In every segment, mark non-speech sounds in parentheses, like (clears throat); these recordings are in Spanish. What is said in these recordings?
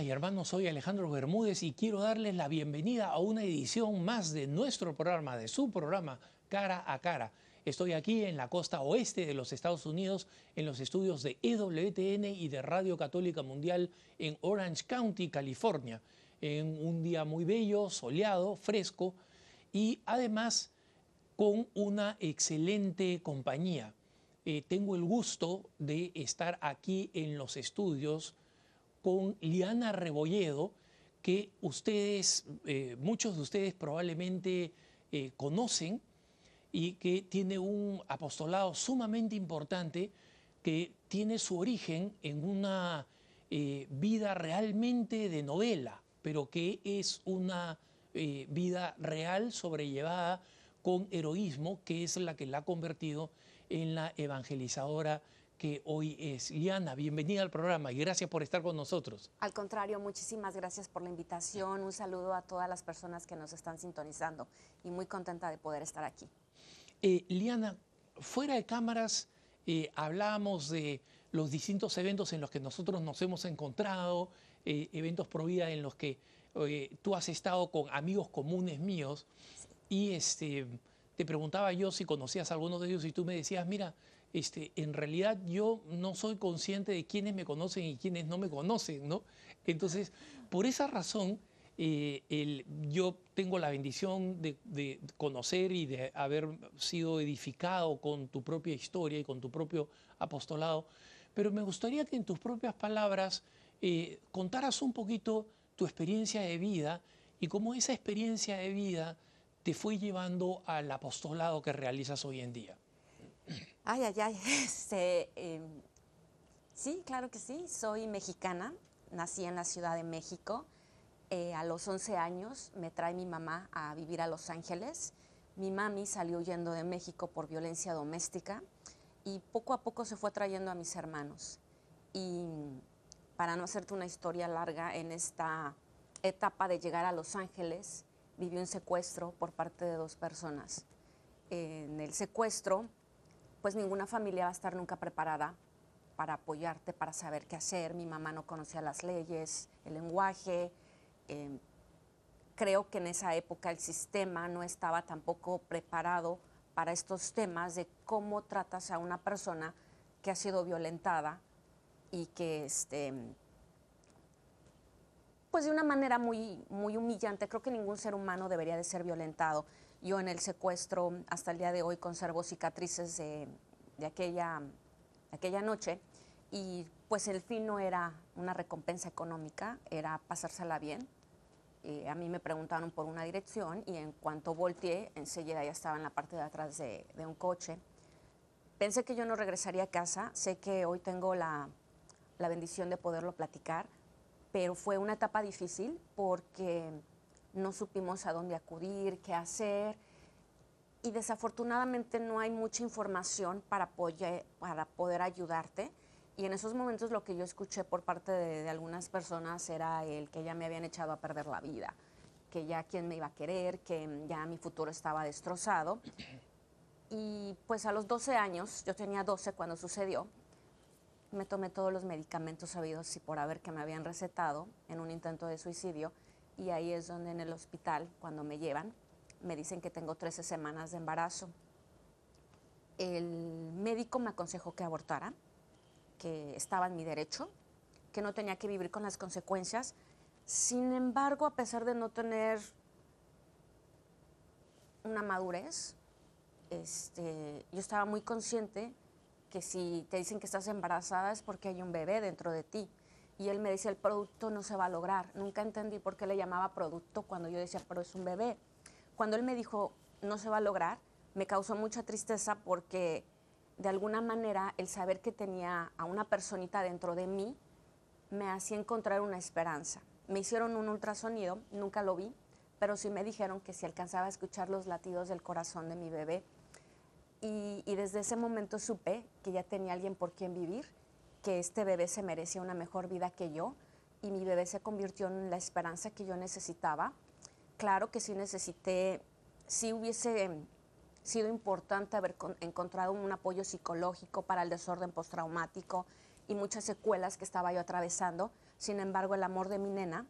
Hermanas y hermanos, soy Alejandro Bermúdez y quiero darles la bienvenida a una edición más de nuestro programa, de su programa Cara a Cara. Estoy aquí en la costa oeste de los Estados Unidos, en los estudios de EWTN y de Radio Católica Mundial en Orange County, California, en un día muy bello, soleado, fresco y además con una excelente compañía. Eh, tengo el gusto de estar aquí en los estudios con Liana Rebolledo, que ustedes, eh, muchos de ustedes probablemente eh, conocen y que tiene un apostolado sumamente importante que tiene su origen en una eh, vida realmente de novela, pero que es una vida real sobrellevada con heroísmo, que es la que la ha convertido en la evangelizadora que hoy es. Liana, bienvenida al programa y gracias por estar con nosotros. Al contrario, muchísimas gracias por la invitación. Un saludo a todas las personas que nos están sintonizando y muy contenta de poder estar aquí. Eh, Liana, fuera de cámaras eh, hablábamos de los distintos eventos en los que nosotros nos hemos encontrado, eh, eventos pro vida en los que tú has estado con amigos comunes míos y este, te preguntaba yo si conocías a algunos de ellos y tú me decías, mira, este, en realidad yo no soy consciente de quiénes me conocen y quiénes no me conocen, ¿no? Entonces, por esa razón, eh, yo tengo la bendición de, conocer y de haber sido edificado con tu propia historia y con tu propio apostolado, pero me gustaría que en tus propias palabras eh, contaras un poquito tu experiencia de vida y cómo esa experiencia de vida te fue llevando al apostolado que realizas hoy en día. Ay, ay, ay. (laughs) Este, em, sí, claro que sí. Soy mexicana. Nací en la Ciudad de México. Eh, a los 11 años me trae mi mamá a vivir a Los Ángeles. Mi mami salió huyendo de México por violencia doméstica y poco a poco se fue trayendo a mis hermanos. Y para no hacerte una historia larga, en esta etapa de llegar a Los Ángeles, vivió un secuestro por parte de dos personas. En el secuestro pues ninguna familia va a estar nunca preparada para apoyarte, para saber qué hacer. Mi mamá no conocía las leyes, el lenguaje. Em, creo que en esa época el sistema no estaba tampoco preparado para estos temas de cómo tratas a una persona que ha sido violentada y que este pues de una manera muy muy humillante creo que ningún ser humano debería de ser violentado yo en el secuestro hasta el día de hoy conservo cicatrices de, aquella, aquella noche y pues el fin no era una recompensa económica, era pasársela bien. Eh, a mí me preguntaron por una dirección y en cuanto volteé, enseguida ya estaba en la parte de atrás de, de un coche. Pensé que yo no regresaría a casa, sé que hoy tengo la, la bendición de poderlo platicar, pero fue una etapa difícil porque no supimos a dónde acudir, qué hacer y desafortunadamente no hay mucha información para, poder ayudarte. Y en esos momentos lo que yo escuché por parte de, algunas personas era el que ya me habían echado a perder la vida, que ya quién me iba a querer, que ya mi futuro estaba destrozado. Y pues a los 12 años, yo tenía 12 cuando sucedió, me tomé todos los medicamentos sabidos y por haber que me habían recetado en un intento de suicidio y ahí es donde en el hospital, cuando me llevan, me dicen que tengo 13 semanas de embarazo. El médico me aconsejó que abortara, que estaba en mi derecho, que no tenía que vivir con las consecuencias. Sin embargo, a pesar de no tener una madurez, este, yo estaba muy consciente que si te dicen que estás embarazada es porque hay un bebé dentro de ti y él me decía, el producto no se va a lograr. Nunca entendí por qué le llamaba producto cuando yo decía, pero es un bebé. Cuando él me dijo, no se va a lograr, me causó mucha tristeza porque de alguna manera el saber que tenía a una personita dentro de mí me hacía encontrar una esperanza. Me hicieron un ultrasonido, nunca lo vi, pero sí me dijeron que si alcanzaba a escuchar los latidos del corazón de mi bebé. Y, y desde ese momento supe que ya tenía alguien por quien vivir que este bebé se merecía una mejor vida que yo y mi bebé se convirtió en la esperanza que yo necesitaba. Claro que sí necesité, sí hubiese sido importante haber encontrado un apoyo psicológico para el desorden postraumático y muchas secuelas que estaba yo atravesando, Sin embargo, el amor de mi nena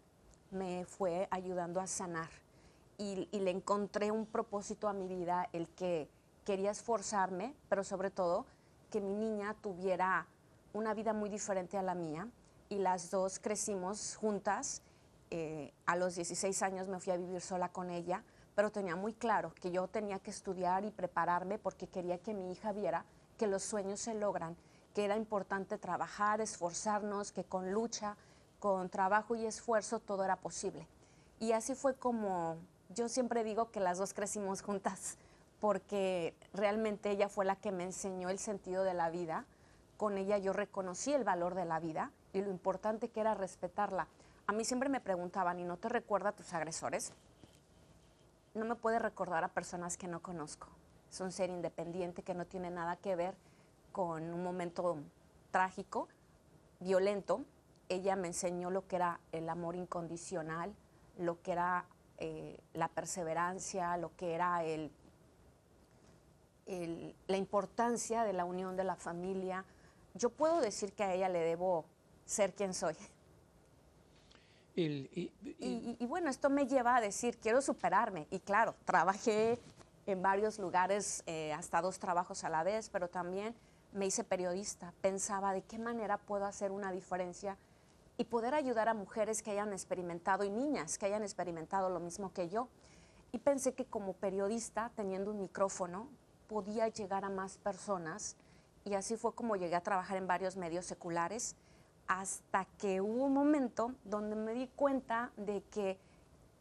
me fue ayudando a sanar y, y le encontré un propósito a mi vida, el que quería esforzarme, pero sobre todo que mi niña tuviera una vida muy diferente a la mía y las dos crecimos juntas. Eh, a los 16 años me fui a vivir sola con ella, pero tenía muy claro que yo tenía que estudiar y prepararme porque quería que mi hija viera que los sueños se logran, que era importante trabajar, esforzarnos, que con lucha, con trabajo y esfuerzo todo era posible. Y así fue como yo siempre digo que las dos crecimos juntas, porque realmente ella fue la que me enseñó el sentido de la vida. Con ella yo reconocí el valor de la vida y lo importante que era respetarla. A mí siempre me preguntaban, ¿y no te recuerda a tus agresores? No me puede recordar a personas que no conozco. Es un ser independiente que no tiene nada que ver con un momento trágico, violento. Ella me enseñó lo que era el amor incondicional, lo que era eh, la perseverancia, lo que era el, la importancia de la unión de la familia. Yo puedo decir que a ella le debo ser quien soy. y, bueno, esto me lleva a decir, quiero superarme. Y claro, trabajé en varios lugares, eh, hasta dos trabajos a la vez, pero también me hice periodista. Pensaba de qué manera puedo hacer una diferencia y poder ayudar a mujeres que hayan experimentado y niñas que hayan experimentado lo mismo que yo. Y pensé que como periodista, teniendo un micrófono, podía llegar a más personas. Y así fue como llegué a trabajar en varios medios seculares hasta que hubo un momento donde me di cuenta de que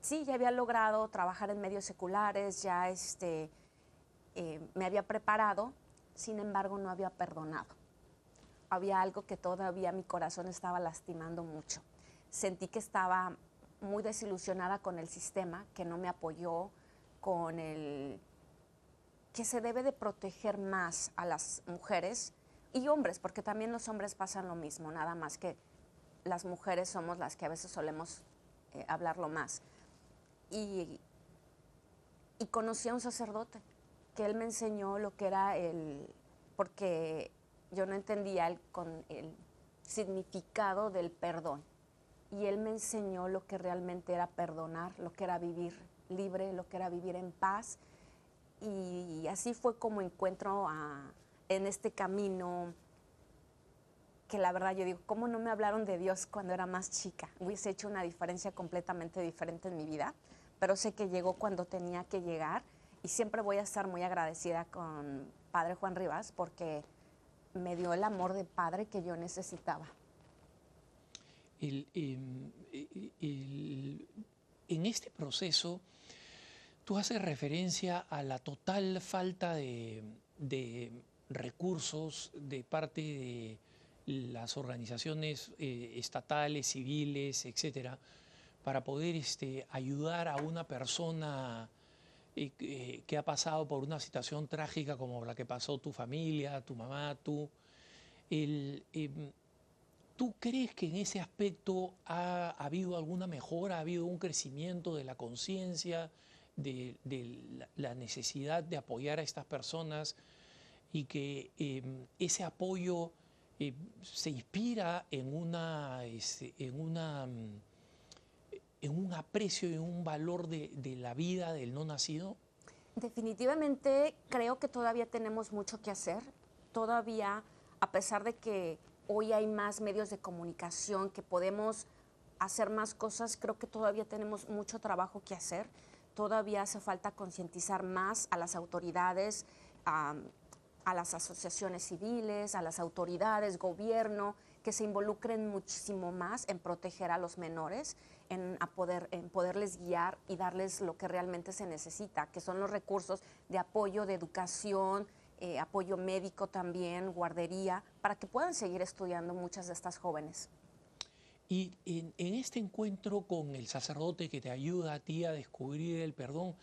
sí, ya había logrado trabajar en medios seculares, ya este, eh, me había preparado, sin embargo no había perdonado. Había algo que todavía mi corazón estaba lastimando mucho. Sentí que estaba muy desilusionada con el sistema, que no me apoyó, con el que se debe de proteger más a las mujeres y hombres, porque también los hombres pasan lo mismo, nada más que las mujeres somos las que a veces solemos eh, hablarlo más. Y, conocí a un sacerdote que él me enseñó lo que era el, porque yo no entendía con el significado del perdón. Y él me enseñó lo que realmente era perdonar, lo que era vivir libre, lo que era vivir en paz. Y así fue como encuentro en este camino que la verdad yo digo, ¿cómo no me hablaron de Dios cuando era más chica? Hubiese hecho una diferencia completamente diferente en mi vida, pero sé que llegó cuando tenía que llegar y siempre voy a estar muy agradecida con Padre Juan Rivas porque me dio el amor de padre que yo necesitaba. Em, en este proceso, tú haces referencia a la total falta de recursos de parte de las organizaciones eh, estatales, civiles, etcétera, para poder este, ayudar a una persona eh, eh, que ha pasado por una situación trágica como la que pasó tu familia, tu mamá, tú. Em, ¿Tú crees que en ese aspecto ha, habido alguna mejora, ha habido un crecimiento de la conciencia, de, la necesidad de apoyar a estas personas? y que em, ese apoyo eh, se inspira en, una, este, en, una, mm, en un aprecio y un valor de, de la vida del no nacido? Definitivamente creo que todavía tenemos mucho que hacer. Todavía, a pesar de que hoy hay más medios de comunicación, que podemos hacer más cosas, creo que todavía tenemos mucho trabajo que hacer. Todavía hace falta concientizar más a las autoridades, a, las asociaciones civiles, a las autoridades, gobierno, que se involucren muchísimo más en proteger a los menores, en poderles guiar y darles lo que realmente se necesita, que son los recursos de apoyo, de educación, eh, apoyo médico también, guardería, para que puedan seguir estudiando muchas de estas jóvenes. Y en, este encuentro con el sacerdote que te ayuda a ti a descubrir el perdón,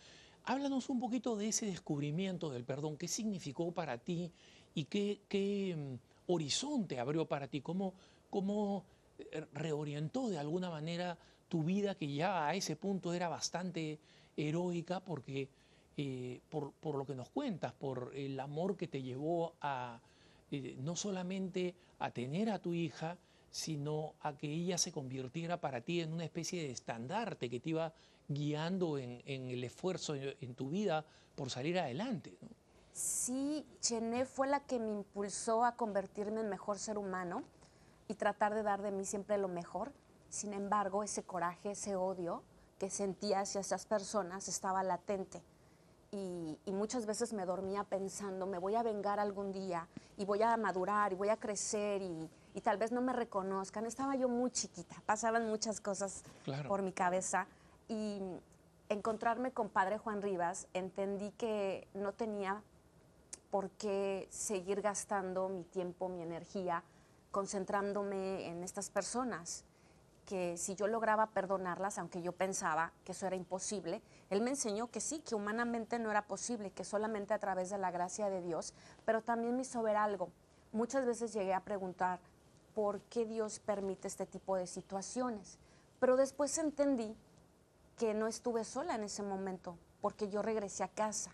Háblanos un poquito de ese descubrimiento del perdón, qué significó para ti y qué, mm, horizonte abrió para ti, cómo, cómo eh, reorientó de alguna manera tu vida que ya a ese punto era bastante heroica porque eh, por, lo que nos cuentas, por el amor que te llevó a eh, no solamente a tener a tu hija, sino a que ella se convirtiera para ti en una especie de estandarte que te iba guiando en, el esfuerzo en, tu vida por salir adelante. Sí, Chené fue la que me impulsó a convertirme en mejor ser humano y tratar de dar de mí siempre lo mejor. Sin embargo, ese coraje, ese odio que sentía hacia esas personas estaba latente. Y, muchas veces me dormía pensando, me voy a vengar algún día y voy a madurar y voy a crecer y, tal vez no me reconozcan. Estaba yo muy chiquita, pasaban muchas cosas por mi cabeza y encontrarme con Padre Juan Rivas, entendí que no tenía por qué seguir gastando mi tiempo, mi energía, concentrándome en estas personas que si yo lograba perdonarlas, aunque yo pensaba que eso era imposible, él me enseñó que sí, que humanamente no era posible, que solamente a través de la gracia de Dios, pero también me hizo ver algo. Muchas veces llegué a preguntar por qué Dios permite este tipo de situaciones, pero después entendí que no estuve sola en ese momento, porque yo regresé a casa,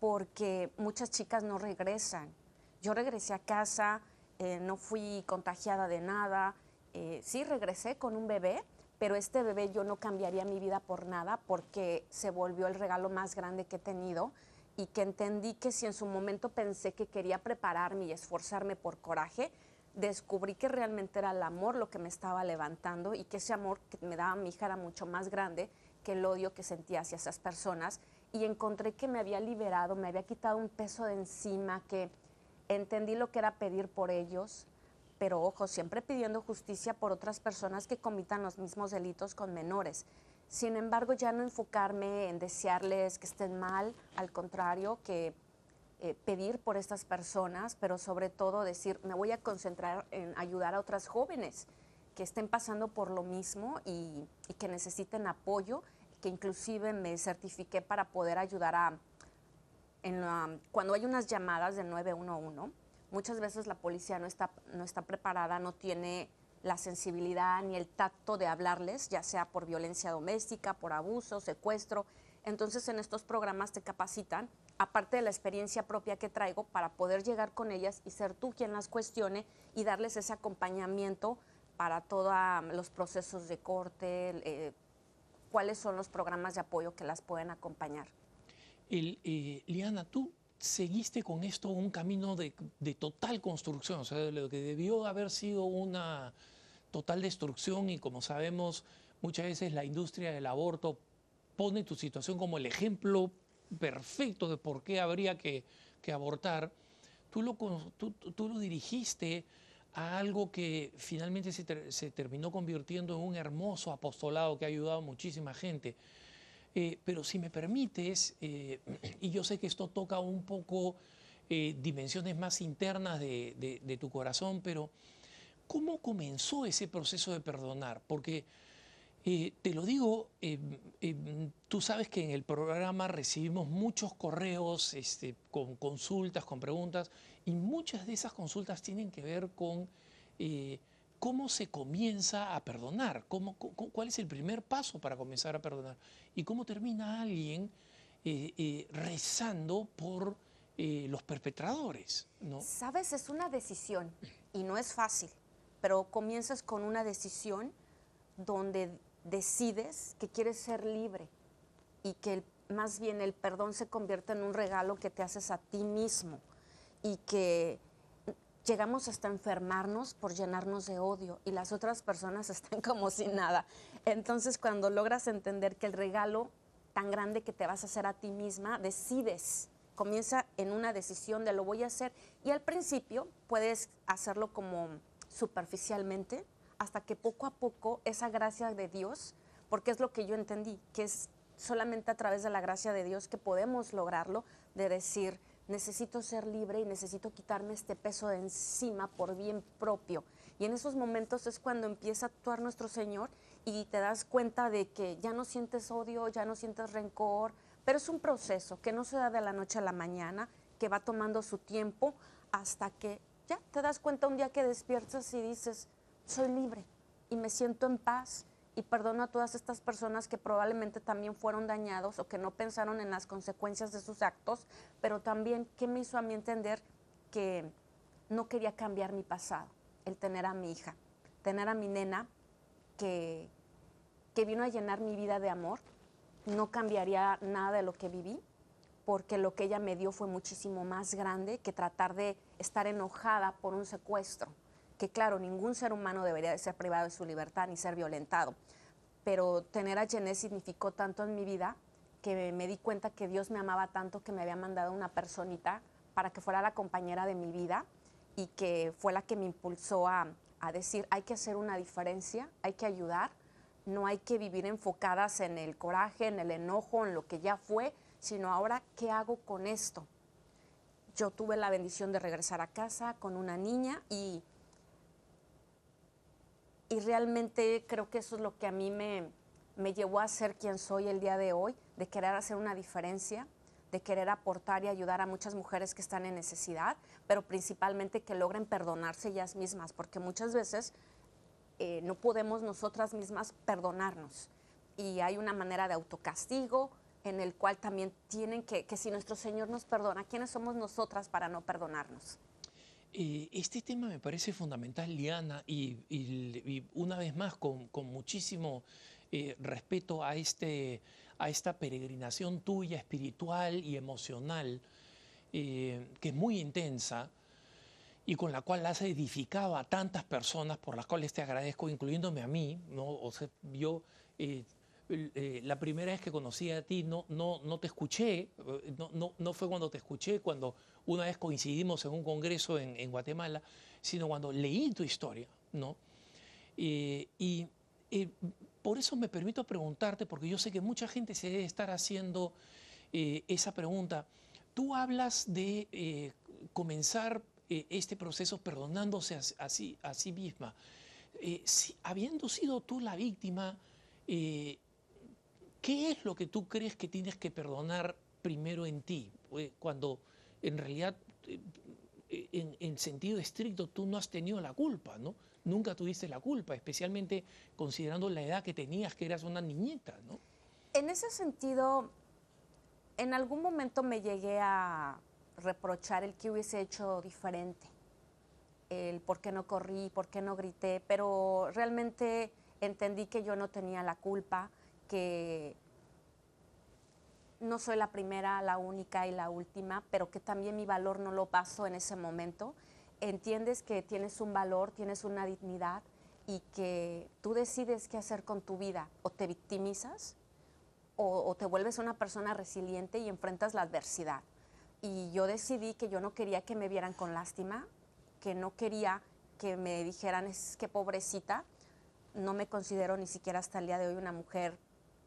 porque muchas chicas no regresan. Yo regresé a casa, eh, no fui contagiada de nada, eh, sí regresé con un bebé, pero este bebé yo no cambiaría mi vida por nada porque se volvió el regalo más grande que he tenido y que entendí que si en su momento pensé que quería prepararme y esforzarme por coraje, descubrí que realmente era el amor lo que me estaba levantando y que ese amor que me daba mi hija era mucho más grande que el odio que sentía hacia esas personas y encontré que me había liberado, me había quitado un peso de encima, que entendí lo que era pedir por ellos, pero ojo, siempre pidiendo justicia por otras personas que comitan los mismos delitos con menores. Sin embargo, ya no enfocarme en desearles que estén mal, al contrario, que eh, pedir por estas personas, pero sobre todo decir, me voy a concentrar en ayudar a otras jóvenes que estén pasando por lo mismo y, que necesiten apoyo, que inclusive me certifiqué para poder ayudar a, en cuando hay unas llamadas del 911, muchas veces la policía no está, no está preparada, no tiene la sensibilidad ni el tacto de hablarles, ya sea por violencia doméstica, por abuso, secuestro. Entonces en estos programas te capacitan, aparte de la experiencia propia que traigo, para poder llegar con ellas y ser tú quien las cuestione y darles ese acompañamiento para todos los procesos de corte, eh, cuáles son los programas de apoyo que las pueden acompañar. Eh, Liana, tú seguiste con esto un camino de, total construcción, o sea, lo que debió haber sido una total destrucción y como sabemos, muchas veces la industria del aborto pone tu situación como el ejemplo perfecto de por qué habría que, abortar. Tú lo, tú, lo dirigiste a algo que finalmente se, se terminó convirtiendo en un hermoso apostolado que ha ayudado a muchísima gente. Eh, pero si me permites, eh, (clears throat) y yo sé que esto toca un poco eh, dimensiones más internas de, tu corazón, pero ¿cómo comenzó ese proceso de perdonar? Porque te lo digo, tú sabes que en el programa recibimos muchos correos este, con consultas, con preguntas, y muchas de esas consultas tienen que ver con ¿Cómo se comienza a perdonar? ¿Cómo, ¿Cuál es el primer paso para comenzar a perdonar? ¿Y cómo termina alguien eh, eh, rezando por eh, los perpetradores? ¿no? Sabes, es una decisión y no es fácil, pero comienzas con una decisión donde decides que quieres ser libre y que más bien el perdón se convierte en un regalo que te haces a ti mismo y que llegamos hasta enfermarnos por llenarnos de odio y las otras personas (laughs) están como sin nada. Entonces cuando logras entender que el regalo tan grande que te vas a hacer a ti misma, decides, comienza en una decisión de lo voy a hacer y al principio puedes hacerlo como superficialmente hasta que poco a poco esa gracia de Dios, porque es lo que yo entendí, que es solamente a través de la gracia de Dios que podemos lograrlo, de decir, necesito ser libre y necesito quitarme este peso de encima por bien propio. Y en esos momentos es cuando empieza a actuar nuestro Señor y te das cuenta de que ya no sientes odio, ya no sientes rencor, pero es un proceso que no se da de la noche a la mañana, que va tomando su tiempo hasta que ya te das cuenta un día que despiertas y dices, soy libre y me siento en paz y perdono a todas estas personas que probablemente también fueron dañados o que no pensaron en las consecuencias de sus actos, pero también que me hizo a mí entender que no quería cambiar mi pasado, el tener a mi hija. tener a mi nena que, que vino a llenar mi vida de amor, no cambiaría nada de lo que viví, porque lo que ella me dio fue muchísimo más grande que tratar de estar enojada por un secuestro, que claro, ningún ser humano debería de ser privado de su libertad ni ser violentado, pero tener a Jené significó tanto en mi vida que me di cuenta que Dios me amaba tanto que me había mandado una personita para que fuera la compañera de mi vida y que fue la que me impulsó a, a decir, hay que hacer una diferencia, hay que ayudar, no hay que vivir enfocadas en el coraje, en el enojo, en lo que ya fue, sino ahora, ¿qué hago con esto? Yo tuve la bendición de regresar a casa con una niña y, y realmente creo que eso es lo que a mí me, me llevó a ser quien soy el día de hoy, de querer hacer una diferencia, de querer aportar y ayudar a muchas mujeres que están en necesidad, pero principalmente que logren perdonarse ellas mismas, porque muchas veces eh, no podemos nosotras mismas perdonarnos. Y hay una manera de autocastigo en el cual también tienen que, que si nuestro Señor nos perdona, ¿quiénes somos nosotras para no perdonarnos? Eh, este tema me parece fundamental, Liana, y, y- y una vez más con, con muchísimo eh, respeto a, este, a esta peregrinación tuya espiritual y emocional, eh, que es muy intensa y con la cual has edificado a tantas personas, por las cuales te agradezco, incluyéndome a mí. ¿no? O sea, yo eh, eh, la primera vez que conocí a ti no, no, no te escuché, eh, no, no, no fue cuando te escuché, cuando una vez coincidimos en un congreso en, en Guatemala, sino cuando leí tu historia, ¿no? Eh, y eh, por eso me permito preguntarte, porque yo sé que mucha gente se debe estar haciendo eh, esa pregunta. Tú hablas de eh, comenzar este proceso perdonándose a, a sí, a sí misma. Si- habiendo sido tú la víctima, eh, ¿qué es lo que tú crees que tienes que perdonar primero en ti? Eh, Cuando en realidad, eh, eh, en, en sentido estricto, tú no has tenido la culpa, ¿no? Nunca tuviste la culpa, especialmente considerando la edad que tenías, que eras una niñeta, ¿no? En ese sentido, en algún momento me llegué a reprochar el que hubiese hecho diferente, el por qué no corrí, por qué no grité, pero realmente entendí que yo no tenía la culpa, que no soy la primera, la única y la última, pero que también mi valor no lo paso en ese momento. Entiendes que tienes un valor, tienes una dignidad y que tú decides qué hacer con tu vida, o te victimizas o, o te vuelves una persona resiliente y enfrentas la adversidad. Y yo decidí que yo no quería que me vieran con lástima, que no quería que me dijeran, es que pobrecita, no me considero ni siquiera hasta el día de hoy una mujer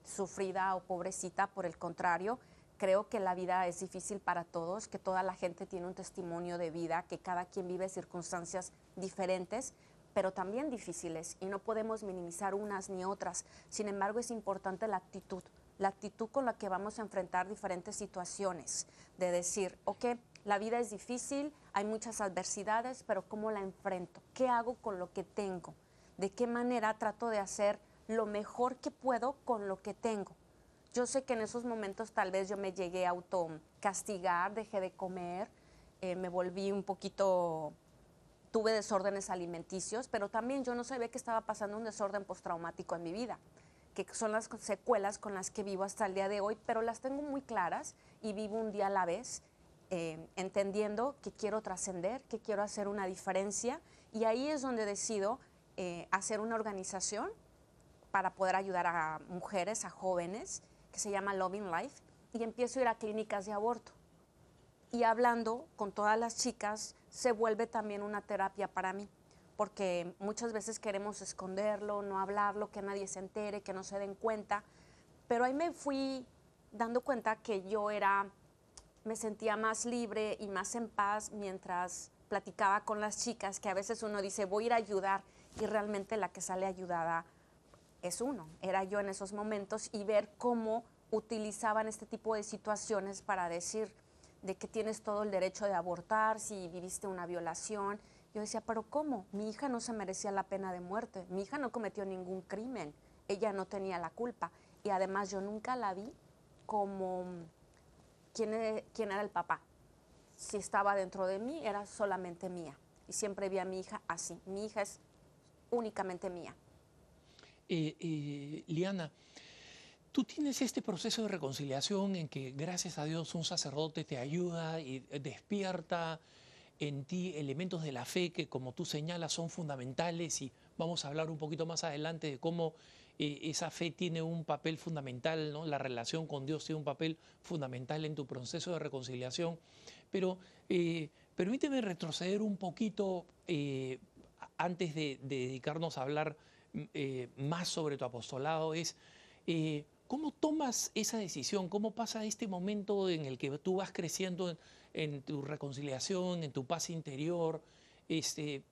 sufrida o pobrecita, por el contrario, creo que la vida es difícil para todos, que toda la gente tiene un testimonio de vida, que cada quien vive circunstancias diferentes, pero también difíciles y no podemos minimizar unas ni otras. Sin embargo, es importante la actitud, la actitud con la que vamos a enfrentar diferentes situaciones, de decir, ok, la vida es difícil, hay muchas adversidades, pero ¿cómo la enfrento? ¿Qué hago con lo que tengo? ¿De qué manera trato de hacer lo mejor que puedo con lo que tengo? Yo sé que en esos momentos tal vez yo me llegué a autocastigar, dejé de comer, eh, me volví un poquito, tuve desórdenes alimenticios, pero también yo no sabía que estaba pasando un desorden postraumático en mi vida, que son las secuelas con las que vivo hasta el día de hoy, pero las tengo muy claras y vivo un día a la vez, eh, entendiendo que quiero trascender, que quiero hacer una diferencia, y ahí es donde decido eh, hacer una organización para poder ayudar a mujeres, a jóvenes, que se llama Loving Life, y empiezo a ir a clínicas de aborto. Y hablando con todas las chicas, se vuelve también una terapia para mí, porque muchas veces queremos esconderlo, no hablarlo, que nadie se entere, que no se den cuenta, pero ahí me fui dando cuenta que yo era, me sentía más libre y más en paz mientras platicaba con las chicas, que a veces uno dice, voy a ir a ayudar, y realmente la que sale ayudada es uno. Era yo en esos momentos y ver cómo utilizaban este tipo de situaciones para decir de que tienes todo el derecho de abortar si viviste una violación. Yo decía, pero ¿cómo? Mi hija no se merecía la pena de muerte. Mi hija no cometió ningún crimen. Ella no tenía la culpa. Y además yo nunca la vi como quién, e- era el papá. Si estaba dentro de mí, era solamente mía. Y siempre vi a mi hija así. Mi hija es únicamente mía. Eh, eh, Liana, tú tienes este proceso de reconciliación en que gracias a Dios un sacerdote te ayuda y despierta en ti elementos de la fe que como tú señalas son fundamentales y vamos a hablar un poquito más adelante de cómo eh, esa fe tiene un papel fundamental, ¿no? la relación con Dios tiene un papel fundamental en tu proceso de reconciliación. Pero permíteme retroceder un poquito antes de, dedicarnos a hablar más sobre tu apostolado, es cómo tomas esa decisión, cómo pasa este momento en el que tú vas creciendo en, tu reconciliación, en tu paz interior, este,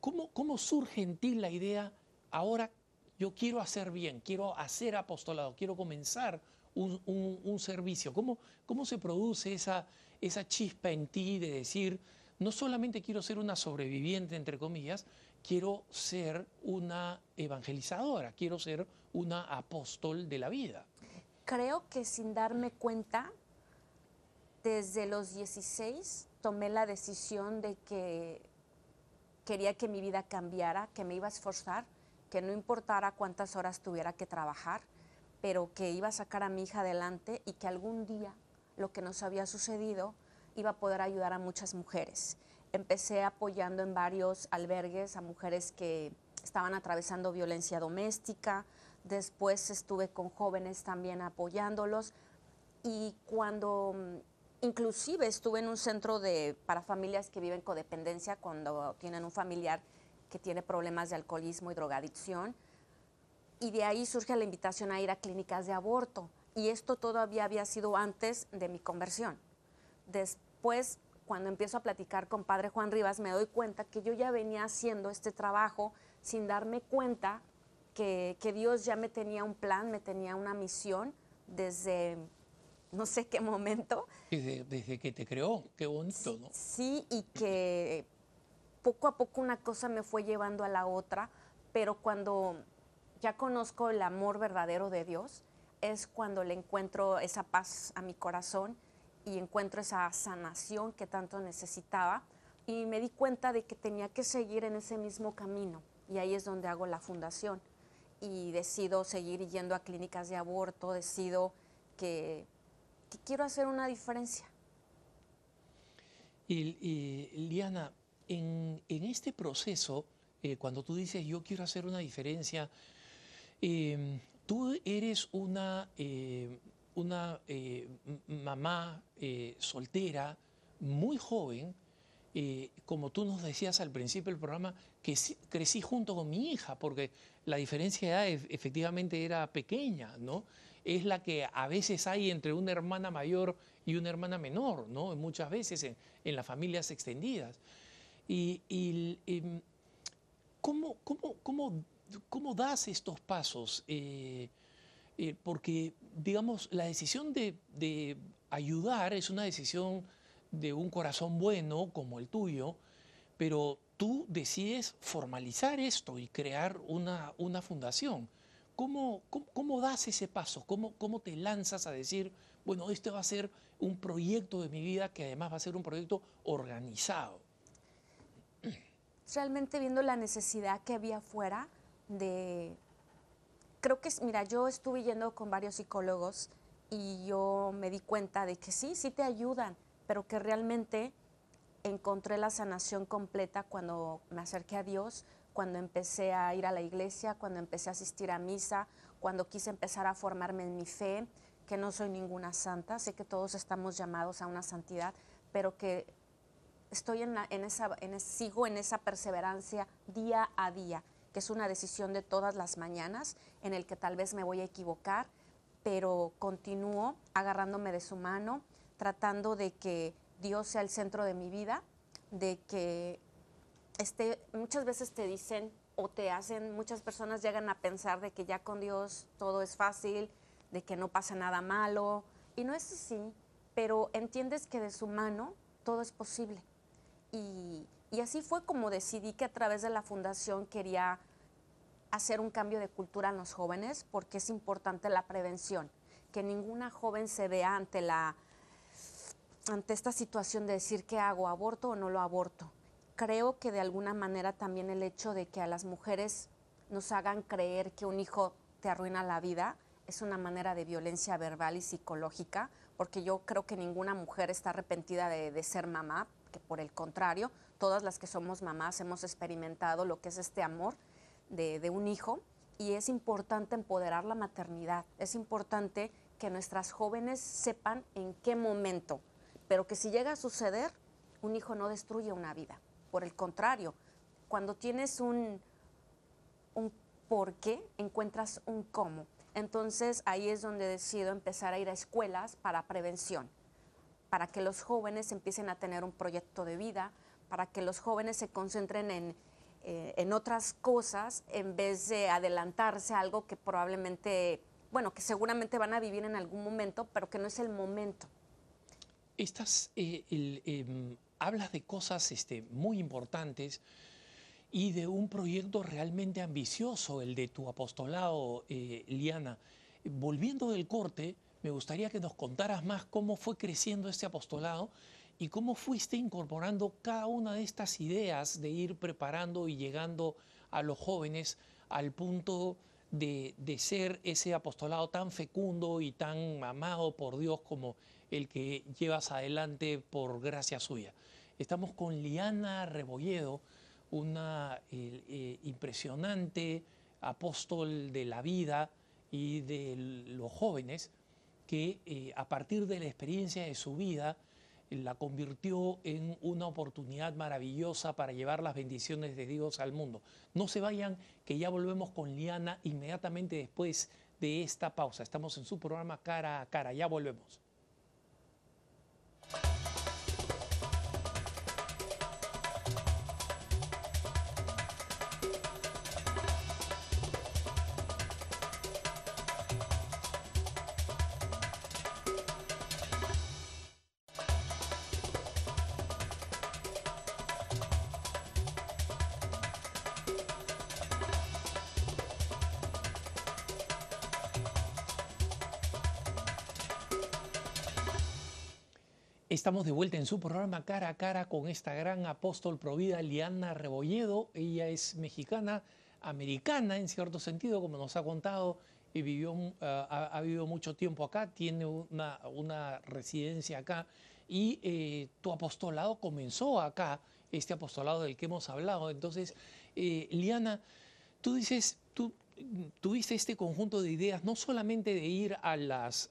¿cómo, ¿cómo surge en ti la idea ahora yo quiero hacer bien, quiero hacer apostolado, quiero comenzar un, servicio. ¿Cómo, ¿Cómo, se produce esa, esa chispa en ti de decir, no solamente quiero ser una sobreviviente, entre comillas, quiero ser una evangelizadora, quiero ser una apóstol de la vida? Creo que sin darme cuenta, desde los 16 tomé la decisión de que quería que mi vida cambiara, que me iba a esforzar que no importara cuántas horas tuviera que trabajar, pero que iba a sacar a mi hija adelante y que algún día lo que nos había sucedido iba a poder ayudar a muchas mujeres. Empecé apoyando en varios albergues a mujeres que estaban atravesando violencia doméstica, después estuve con jóvenes también apoyándolos y cuando mm, inclusive estuve en un centro de, para familias que viven codependencia cuando tienen un familiar que tiene problemas de alcoholismo y drogadicción. Y de ahí surge la invitación a ir a clínicas de aborto. Y esto todavía había sido antes de mi conversión. Después, cuando empiezo a platicar con Padre Juan Rivas, me doy cuenta que yo ya venía haciendo este trabajo sin darme cuenta que, que Dios ya me tenía un plan, me tenía una misión desde no sé qué momento. Desde, desde, que te creó, qué bonito, ¿no? Sí, y que poco a poco una cosa me fue llevando a la otra, pero cuando ya conozco el amor verdadero de Dios, es cuando le encuentro esa paz a mi corazón y encuentro esa sanación que tanto necesitaba y me di cuenta de que tenía que seguir en ese mismo camino y ahí es donde hago la fundación y decido seguir yendo a clínicas de aborto, decido que, quiero hacer una diferencia. Y, Liana, en, este proceso, eh, cuando tú dices yo quiero hacer una diferencia, em, tú eres una, eh, una eh, mamá soltera, muy joven, como tú nos decías al principio del programa, que crecí junto con mi hija, porque la diferencia de edad efectivamente era pequeña, ¿no? Es la que a veces hay entre una hermana mayor y una hermana menor, ¿no? Muchas veces en las familias extendidas. Y, em, ¿cómo, cómo, das estos pasos? Eh, eh, porque, digamos, la decisión de, ayudar es una decisión de un corazón bueno como el tuyo, pero tú decides formalizar esto y crear una, fundación. ¿Cómo, cómo, das ese paso? ¿Cómo, ¿Cómo te lanzas a decir, bueno, este va a ser un proyecto de mi vida que además va a ser un proyecto organizado? realmente viendo la necesidad que había afuera de... Creo que, mira, yo estuve yendo con varios psicólogos y yo me di cuenta de que sí, sí te ayudan, pero que realmente encontré la sanación completa cuando me acerqué a Dios, cuando empecé a ir a la iglesia, cuando empecé a asistir a misa, cuando quise empezar a formarme en mi fe, que no soy ninguna santa, sé que todos estamos llamados a una santidad, pero que estoy en, esa, sigo en esa perseverancia día a día, es una decisión de todas las mañanas, en el que tal vez me voy a equivocar, pero continúo agarrándome de su mano, tratando de que Dios sea el centro de mi vida, de que este, muchas veces te dicen o te hacen, muchas personas llegan a pensar de que ya con Dios todo es fácil, de que no pasa nada malo, y no es así, pero entiendes que de su mano todo es posible. Y, así fue como decidí que a través de la fundación quería hacer un cambio de cultura en los jóvenes porque es importante la prevención, que ninguna joven se vea ante la ante esta situación de decir qué hago, aborto o no lo aborto. creo que de alguna manera también el hecho de que a las mujeres nos hagan creer que un hijo te arruina la vida es una manera de violencia verbal y psicológica, porque yo creo que ninguna mujer está arrepentida de, de ser mamá, que por el contrario, todas las que somos mamás hemos experimentado lo que es este amor de, un hijo y es importante empoderar la maternidad, es importante que nuestras jóvenes sepan en qué momento, pero que si llega a suceder, un hijo no destruye una vida. Por el contrario, cuando tienes un, un por qué, encuentras un cómo. Entonces ahí es donde decido empezar a ir a escuelas para prevención, para que los jóvenes empiecen a tener un proyecto de vida, para que los jóvenes se concentren en, eh, en otras cosas en vez de adelantarse a algo que probablemente, bueno, que seguramente van a vivir en algún momento, pero que no es el momento. Estas, eh, eh, hablas de cosas este, muy importantes y de un proyecto realmente ambicioso, el de tu apostolado, eh, Liana. Volviendo del corte, me gustaría que nos contaras más cómo fue creciendo este apostolado y cómo fuiste incorporando cada una de estas ideas de ir preparando y llegando a los jóvenes al punto de, de ser ese apostolado tan fecundo y tan amado por Dios como el que llevas adelante por gracia suya. Estamos con Liana Rebolledo, una eh, eh, impresionante apóstol de la vida y de los jóvenes, que eh, a partir de la experiencia de su vida la convirtió en una oportunidad maravillosa para llevar las bendiciones de Dios al mundo. No se vayan, que ya volvemos con Liana inmediatamente después de esta pausa. Estamos en su programa Cara a Cara, ya volvemos. Estamos de vuelta en su programa Cara a Cara con esta gran apóstol provida, Liana Rebolledo. Ella es mexicana, americana en cierto sentido, como nos ha contado, y vivió, uh, ha, vivido mucho tiempo acá, tiene una, una residencia acá. Y eh, tu apostolado comenzó acá, este apostolado del que hemos hablado. Entonces, eh, Liana, tú dices, tú tuviste este conjunto de ideas, no solamente de ir a las...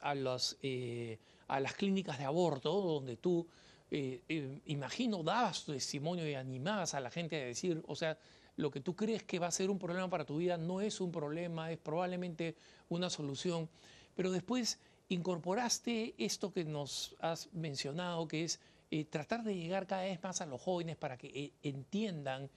a las clínicas de aborto, donde tú, eh, eh, imagino, dabas testimonio y animabas a la gente a decir, o sea, lo que tú crees que va a ser un problema para tu vida no es un problema, es probablemente una solución, pero después incorporaste esto que nos has mencionado, que es eh, tratar de llegar cada vez más a los jóvenes para que entiendan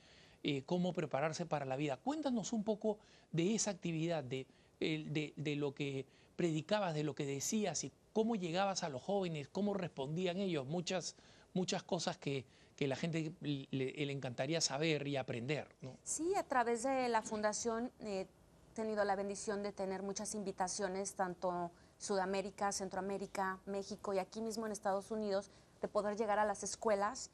cómo prepararse para la vida. Cuéntanos un poco de esa actividad, de, de, de lo que predicabas, de lo que decías y cómo llegabas a los jóvenes, cómo respondían ellos, muchas, muchas cosas que, que la gente le, encantaría saber y aprender. Sí, a través de la fundación he tenido la bendición de tener muchas invitaciones, tanto Sudamérica, Centroamérica, México y aquí mismo en Estados Unidos, de poder llegar a las escuelas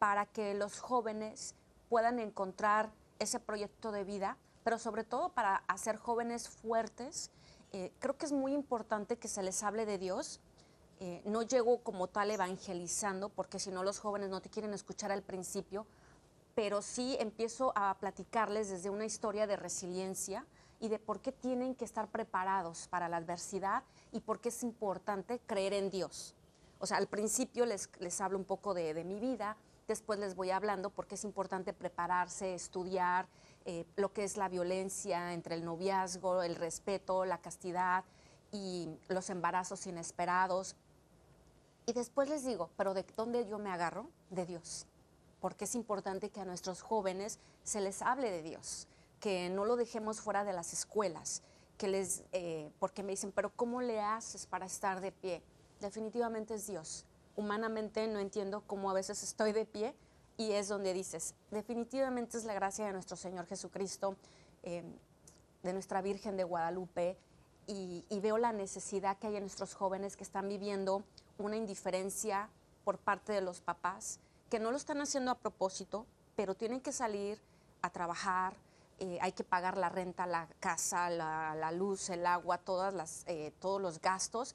para que los jóvenes puedan encontrar ese proyecto de vida, pero sobre todo para hacer jóvenes fuertes eh, creo que es muy importante que se les hable de Dios. Eh, no llego como tal evangelizando, porque si no los jóvenes no te quieren escuchar al principio, pero sí empiezo a platicarles desde una historia de resiliencia y de por qué tienen que estar preparados para la adversidad y por qué es importante creer en Dios. O sea, al principio les, les hablo un poco de, de mi vida, después les voy hablando por qué es importante prepararse, estudiar, eh, lo que es la violencia entre el noviazgo, el respeto, la castidad y los embarazos inesperados. Y después les digo, pero ¿de dónde yo me agarro? De Dios. Porque es importante que a nuestros jóvenes se les hable de Dios, que no lo dejemos fuera de las escuelas, que les, eh, porque me dicen, pero ¿cómo le haces para estar de pie? Definitivamente es Dios. Humanamente no entiendo cómo a veces estoy de pie, y es donde dices, definitivamente es la gracia de nuestro Señor Jesucristo, eh, de nuestra Virgen de Guadalupe, y, y, veo la necesidad que hay en nuestros jóvenes que están viviendo una indiferencia por parte de los papás, que no lo están haciendo a propósito, pero tienen que salir a trabajar, eh, hay que pagar la renta, la casa, la, luz, el agua, todas las, eh, todos los gastos.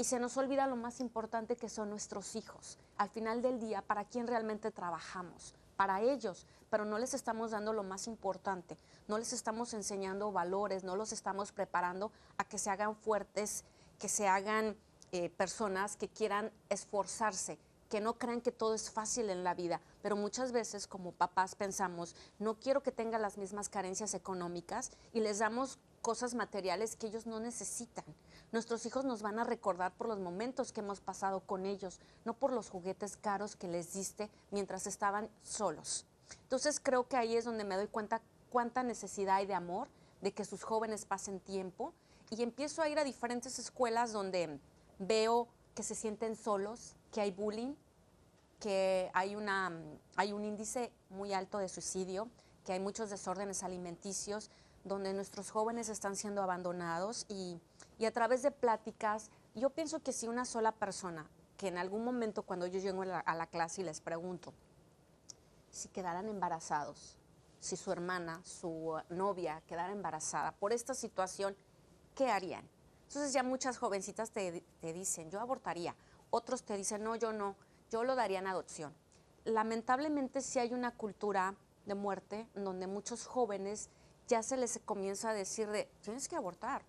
Y se nos olvida lo más importante que son nuestros hijos. Al final del día, ¿para quién realmente trabajamos? Para ellos, pero no les estamos dando lo más importante, no les estamos enseñando valores, no los estamos preparando a que se hagan fuertes, que se hagan eh, personas que quieran esforzarse, que no crean que todo es fácil en la vida, pero muchas veces como papás pensamos, no quiero que tenga las mismas carencias económicas y les damos cosas materiales que ellos no necesitan. Nuestros hijos nos van a recordar por los momentos que hemos pasado con ellos, no por los juguetes caros que les diste mientras estaban solos. Entonces creo que ahí es donde me doy cuenta cuánta necesidad hay de amor, de que sus jóvenes pasen tiempo y empiezo a ir a diferentes escuelas donde veo que se sienten solos, que hay bullying, que hay, hay un índice muy alto de suicidio, que hay muchos desórdenes alimenticios, donde nuestros jóvenes están siendo abandonados y, y a través de pláticas, yo pienso que si una sola persona, que en algún momento cuando yo llego a la, clase y les pregunto si quedaran embarazados, si su hermana, su novia quedara embarazada por esta situación, ¿qué harían? Entonces ya muchas jovencitas te, te dicen, yo abortaría otros te dicen, no, yo no, yo lo daría en adopción. Lamentablemente sí hay una cultura de muerte donde muchos jóvenes ya se les comienza a decir de, tienes que abortar.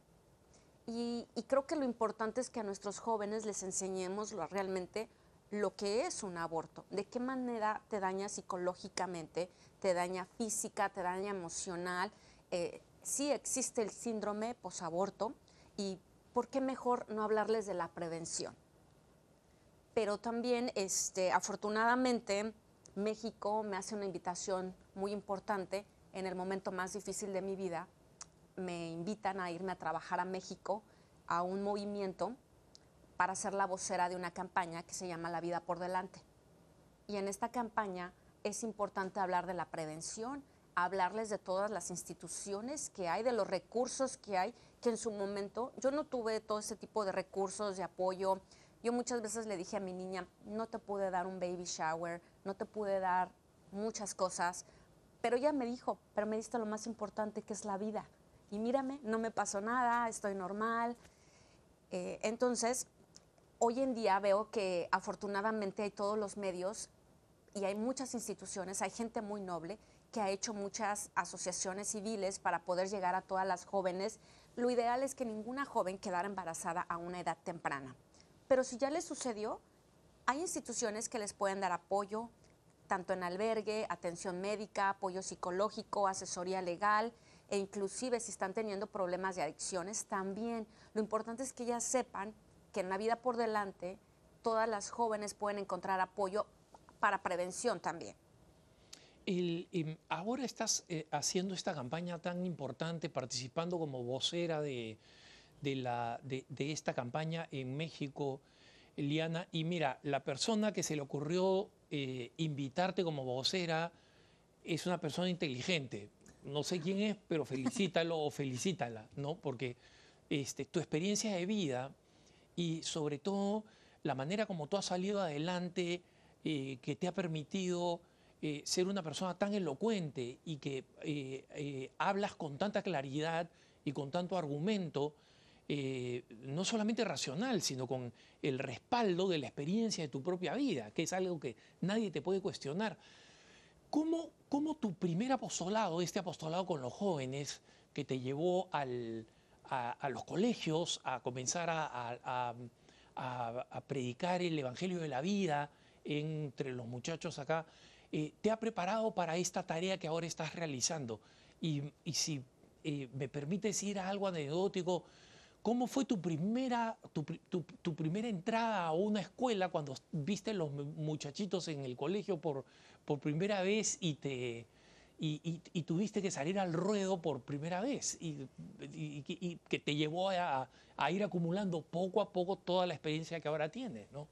Y, creo que lo importante es que a nuestros jóvenes les enseñemos realmente lo que es un aborto, de qué manera te daña psicológicamente, te daña física, te daña emocional. Eh, sí existe el síndrome posaborto y por qué mejor no hablarles de la prevención pero también este, afortunadamente México me hace una invitación muy importante en el momento más difícil de mi vida. Me invitan a irme a trabajar a México a un movimiento para ser la vocera de una campaña que se llama La vida por delante. Y en esta campaña es importante hablar de la prevención, hablarles de todas las instituciones que hay, de los recursos que hay, que en su momento yo no tuve todo ese tipo de recursos de apoyo, yo muchas veces le dije a mi niña, no te pude dar un baby shower, no te pude dar muchas cosas, pero ella me dijo, pero me diste lo más importante que es la vida. Y mírame, no me pasó nada, estoy normal. Eh, entonces, hoy en día veo que afortunadamente hay todos los medios y hay muchas instituciones, hay gente muy noble que ha hecho muchas asociaciones civiles para poder llegar a todas las jóvenes. Lo ideal es que ninguna joven quedara embarazada a una edad temprana. Pero si ya les sucedió, hay instituciones que les pueden dar apoyo, tanto en albergue, atención médica, apoyo psicológico, asesoría legal e inclusive si están teniendo problemas de adicciones también. Lo importante es que ellas sepan que en la vida por delante todas las jóvenes pueden encontrar apoyo para prevención también. y ahora estás eh, haciendo esta campaña tan importante, participando como vocera de, de, la, de, esta campaña en México, Liana. Y mira, la persona que se le ocurrió eh, invitarte como vocera es una persona inteligente. No sé quién es, pero felicítalo o felicítala, ¿no? Porque este, tu experiencia de vida y sobre todo la manera como tú has salido adelante, eh, que te ha permitido eh, ser una persona tan elocuente y que hablas con tanta claridad y con tanto argumento, eh, no solamente racional, sino con el respaldo de la experiencia de tu propia vida, que es algo que nadie te puede cuestionar. ¿Cómo, cómo tu primer apostolado, este apostolado con los jóvenes, que te llevó a, los colegios a comenzar a, predicar el Evangelio de la vida entre los muchachos acá, eh, te ha preparado para esta tarea que ahora estás realizando? Y, si eh, me permite decir algo anecdótico, ¿Cómo fue tu primera, tu, primera entrada a una escuela cuando viste los muchachitos en el colegio por, por primera vez y, te, y, tuviste que salir al ruedo por primera vez y, que te llevó a, a, ir acumulando poco a poco toda la experiencia que ahora tienes, ¿no?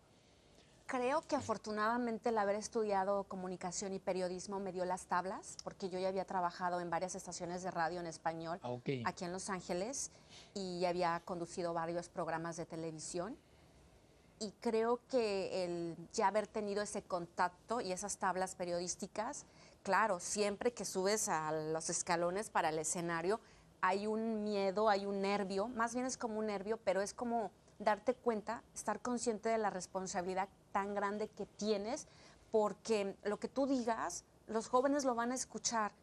Creo que afortunadamente el haber estudiado comunicación y periodismo me dio las tablas, porque yo ya había trabajado en varias estaciones de radio en español ah, aquí en Los Ángeles y había conducido varios programas de televisión. Y creo que el ya haber tenido ese contacto y esas tablas periodísticas, claro, siempre que subes a los escalones para el escenario, hay un miedo, hay un nervio, más bien es como un nervio, pero es como darte cuenta, estar consciente de la responsabilidad tan grande que tienes, porque lo que tú digas, los jóvenes lo van a escuchar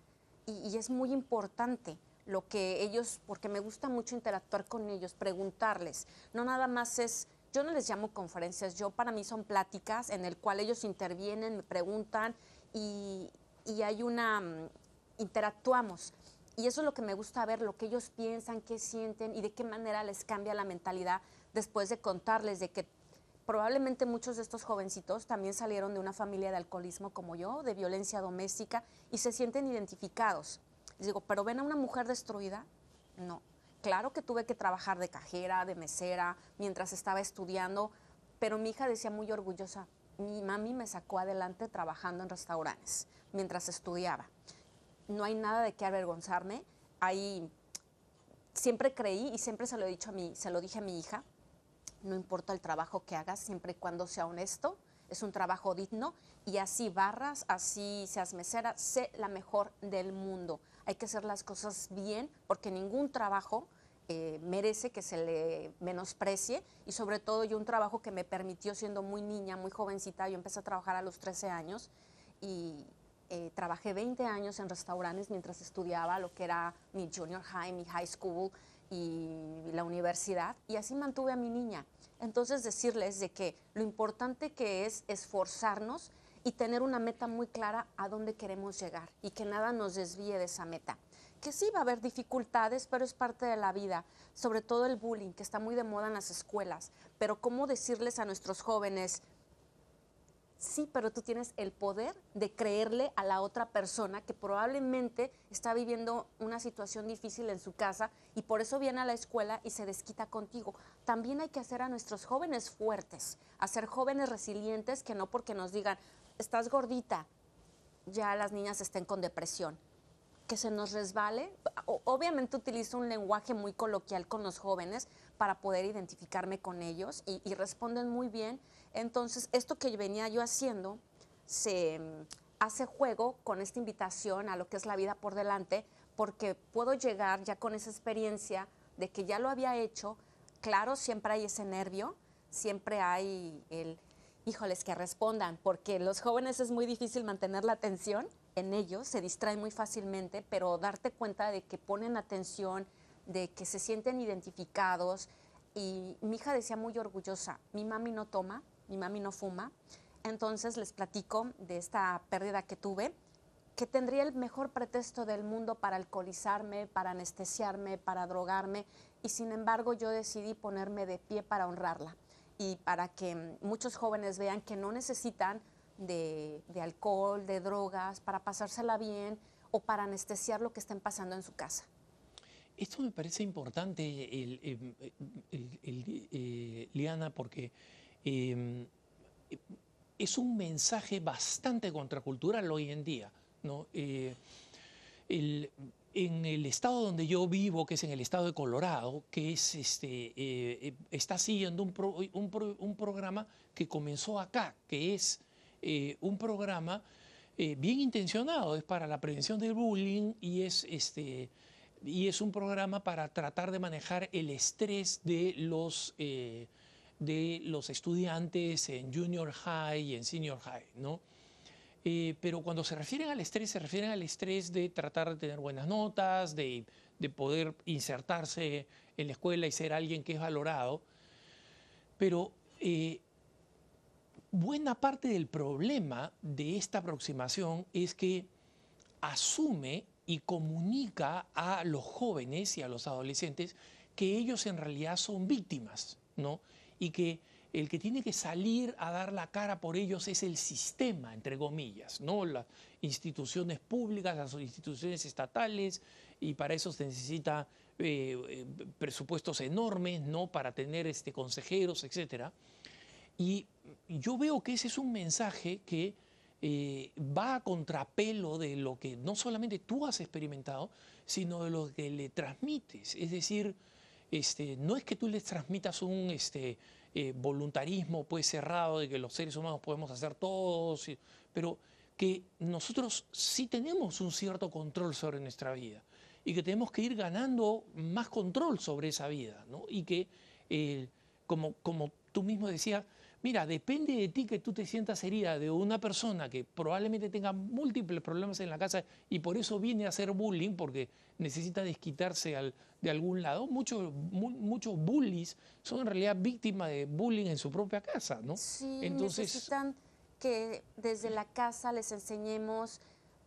y, es muy importante lo que ellos, porque me gusta mucho interactuar con ellos, preguntarles. No nada más es, yo no les llamo conferencias, yo para mí son pláticas en el cual ellos intervienen, me preguntan y, y hay una, mm, interactuamos. Y eso es lo que me gusta ver, lo que ellos piensan, qué sienten y de qué manera les cambia la mentalidad después de contarles de que probablemente muchos de estos jovencitos también salieron de una familia de alcoholismo como yo, de violencia doméstica, y se sienten identificados. Les digo, ¿pero ven a una mujer destruida? No. Claro que tuve que trabajar de cajera, de mesera, mientras estaba estudiando, pero mi hija decía muy orgullosa, mi mami me sacó adelante trabajando en restaurantes mientras estudiaba. No hay nada de qué avergonzarme. Ahí siempre creí y siempre se lo he dicho a mí, se lo dije a mi hija, no importa el trabajo que hagas, siempre y cuando sea honesto, es un trabajo digno y así barras, así seas mesera, sé la mejor del mundo. Hay que hacer las cosas bien porque ningún trabajo eh, merece que se le menosprecie y sobre todo yo un trabajo que me permitió siendo muy niña, muy jovencita, yo empecé a trabajar a los 13 años y eh, trabajé 20 años en restaurantes mientras estudiaba lo que era mi junior high, mi high school y la universidad y así mantuve a mi niña. Entonces decirles de que lo importante que es esforzarnos y tener una meta muy clara a dónde queremos llegar y que nada nos desvíe de esa meta que sí va a haber dificultades, pero es parte de la vida, sobre todo el bullying, que está muy de moda en las escuelas. Pero ¿cómo decirles a nuestros jóvenes, sí, pero tú tienes el poder de creerle a la otra persona que probablemente está viviendo una situación difícil en su casa y por eso viene a la escuela y se desquita contigo. También hay que hacer a nuestros jóvenes fuertes, hacer jóvenes resilientes que no porque nos digan, estás gordita, ya las niñas estén con depresión que se nos resbale. Obviamente utilizo un lenguaje muy coloquial con los jóvenes para poder identificarme con ellos y, responden muy bien. Entonces, esto que venía yo haciendo se mm, hace juego con esta invitación a lo que es la vida por delante, porque puedo llegar ya con esa experiencia de que ya lo había hecho. Claro, siempre hay ese nervio, siempre hay el, híjoles, que respondan, porque los jóvenes es muy difícil mantener la atención en ellos, se distraen muy fácilmente, pero darte cuenta de que ponen atención, de que se sienten identificados. Y mi hija decía muy orgullosa, mi mami no toma, mi mami no fuma. Entonces les platico de esta pérdida que tuve, que tendría el mejor pretexto del mundo para alcoholizarme, para anestesiarme, para drogarme, y sin embargo yo decidí ponerme de pie para honrarla y para que muchos jóvenes vean que no necesitan de, alcohol, de drogas, para pasársela bien o para anestesiar lo que estén pasando en su casa. Esto me parece importante, eh, Liana, porque em, es un mensaje bastante contracultural hoy en día. ¿no? Eh, en el estado donde yo vivo, que es en el estado de Colorado, que es, este, eh, está siguiendo un, programa que comenzó acá, que es eh, un programa eh, bien intencionado, es para la prevención del bullying y es, este, y es un programa para tratar de manejar el estrés de los, de los estudiantes en junior high y en senior high, ¿no? Eh, pero cuando se refieren al estrés, se refieren al estrés de tratar de tener buenas notas, de, poder insertarse en la escuela y ser alguien que es valorado. Pero eh, buena parte del problema de esta aproximación es que asume y comunica a los jóvenes y a los adolescentes que ellos en realidad son víctimas, ¿no? Y que el que tiene que salir a dar la cara por ellos es el sistema, entre comillas, ¿no? Las instituciones públicas, las instituciones estatales, y para eso se necesita eh, eh, presupuestos enormes, ¿no? Para tener este, consejeros, etc. Y yo veo que ese es un mensaje que eh, va a contrapelo de lo que no solamente tú has experimentado, sino de lo que le transmites. Es decir, este, no es que tú les transmitas un, este, eh, voluntarismo pues cerrado de que los seres humanos podemos hacer todos, pero que nosotros sí tenemos un cierto control sobre nuestra vida y que tenemos que ir ganando más control sobre esa vida, ¿no? Y que, eh, como, como tú mismo decías, mira, depende de ti que tú te sientas herida de una persona que probablemente tenga múltiples problemas en la casa y por eso viene a hacer bullying porque necesita desquitarse al, de algún lado. Muchos, muchos bullies son en realidad víctimas de bullying en su propia casa, ¿no? Sí, necesitan que desde la casa les enseñemos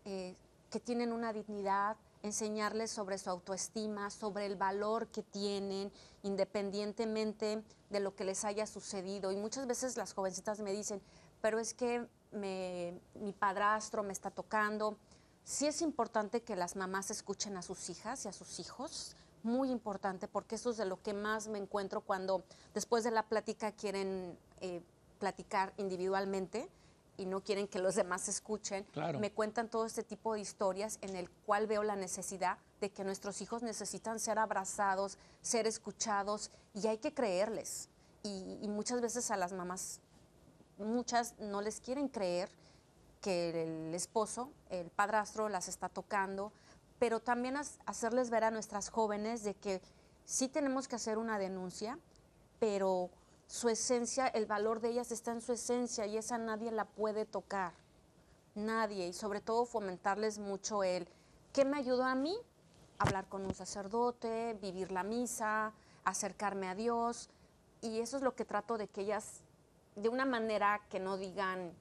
eh, que tienen una dignidad, enseñarles sobre su autoestima, sobre el valor que tienen, independientemente de lo que les haya sucedido. Y muchas veces las jovencitas me dicen, pero es que mi padrastro me está tocando. Sí es importante que las mamás escuchen a sus hijas y a sus hijos, muy importante, porque eso es de lo que más me encuentro cuando después de la plática quieren eh, platicar individualmente y no quieren que los demás escuchen, me cuentan todo este tipo de historias en el cual veo la necesidad de que nuestros hijos necesitan ser abrazados, ser escuchados y hay que creerles. Y, muchas veces a las mamás, muchas no les quieren creer que el esposo, el padrastro las está tocando, pero también hacerles ver a nuestras jóvenes de que sí tenemos que hacer una denuncia, pero su esencia, el valor de ellas está en su esencia y esa nadie la puede tocar. Nadie. Y sobre todo fomentarles mucho el, ¿qué me ayudó a mí? Hablar con un sacerdote, vivir la misa, acercarme a Dios. Y eso es lo que trato de que ellas, de una manera que no digan,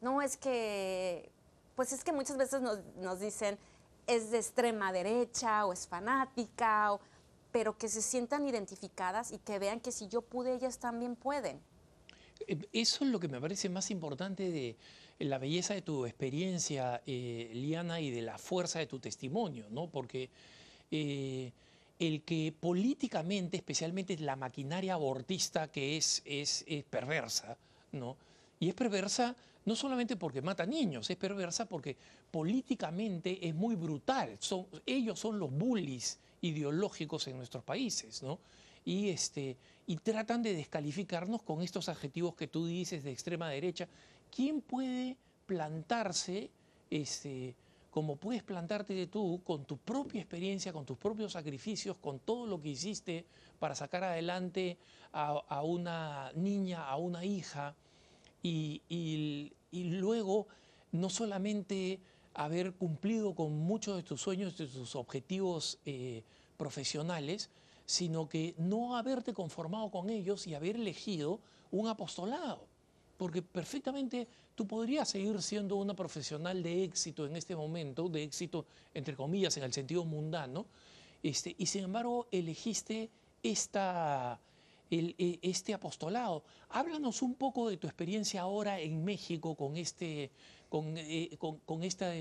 no es que, pues es que muchas veces nos, dicen, es de extrema derecha o es fanática o pero que se sientan identificadas y que vean que si yo pude, ellas también pueden. Eh, eso es lo que me parece más importante de la belleza de tu experiencia, eh, Liana, y de la fuerza de tu testimonio, ¿no? Porque eh, el que políticamente, especialmente la maquinaria abortista que es, es, es, perversa, ¿no? Y es perversa no solamente porque mata niños, es perversa porque políticamente es muy brutal. Son, ellos son los bullies ideológicos en nuestros países, ¿no? Y, este, y tratan de descalificarnos con estos adjetivos que tú dices de extrema derecha. ¿Quién puede plantarse, este, como puedes plantarte tú, con tu propia experiencia, con tus propios sacrificios, con todo lo que hiciste para sacar adelante a, una niña, a una hija, y, y luego no solamente haber cumplido con muchos de tus sueños, de tus objetivos eh, profesionales, sino que no haberte conformado con ellos y haber elegido un apostolado. Porque perfectamente tú podrías seguir siendo una profesional de éxito en este momento, de éxito entre comillas en el sentido mundano, este, y sin embargo elegiste esta, e, este apostolado. Háblanos un poco de tu experiencia ahora en México con este, eh, con, esta,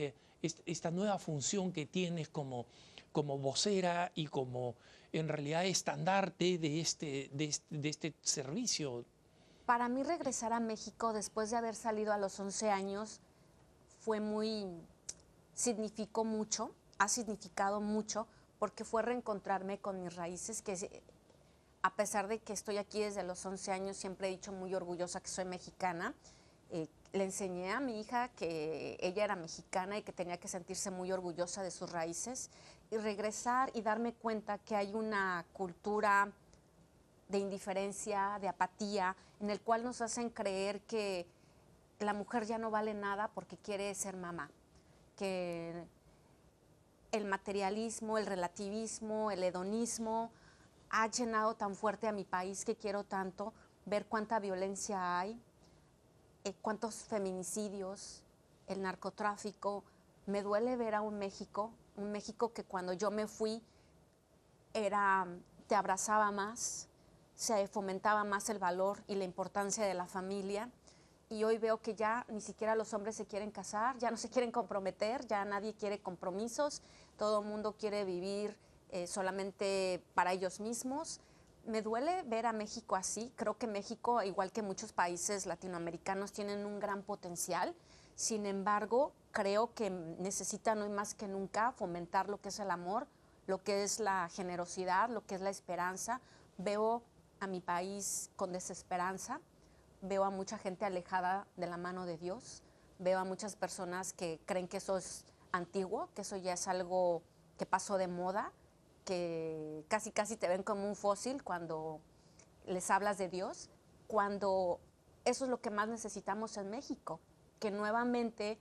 esta, nueva función que tienes como, como vocera y como en realidad estandarte de este, de este, de este servicio. Para mí regresar a México después de haber salido a los 11 años fue muy, significó mucho, ha significado mucho, porque fue reencontrarme con mis raíces, que a pesar de que estoy aquí desde los 11 años, siempre he dicho muy orgullosa que soy mexicana. Eh, le enseñé a mi hija que ella era mexicana y que tenía que sentirse muy orgullosa de sus raíces y regresar y darme cuenta que hay una cultura de indiferencia, de apatía, en el cual nos hacen creer que la mujer ya no vale nada porque quiere ser mamá, que el materialismo, el relativismo, el hedonismo ha llenado tan fuerte a mi país que quiero tanto ver cuánta violencia hay, eh, cuántos feminicidios, el narcotráfico. Me duele ver a un México, un México que cuando yo me fui era, te abrazaba más, se fomentaba más el valor y la importancia de la familia. Y hoy veo que ya ni siquiera los hombres se quieren casar, ya no se quieren comprometer, ya nadie quiere compromisos, todo el mundo quiere vivir eh, solamente para ellos mismos me duele ver a México así. Creo que México, igual que muchos países latinoamericanos, tienen un gran potencial. Sin embargo, creo que necesitan hoy más que nunca fomentar lo que es el amor, lo que es la generosidad, lo que es la esperanza. Veo a mi país con desesperanza, veo a mucha gente alejada de la mano de Dios, Veo a muchas personas que creen que eso es antiguo, que eso ya es algo que pasó de moda, que casi casi te ven como un fósil cuando les hablas de Dios, cuando eso es lo que más necesitamos en México, que nuevamente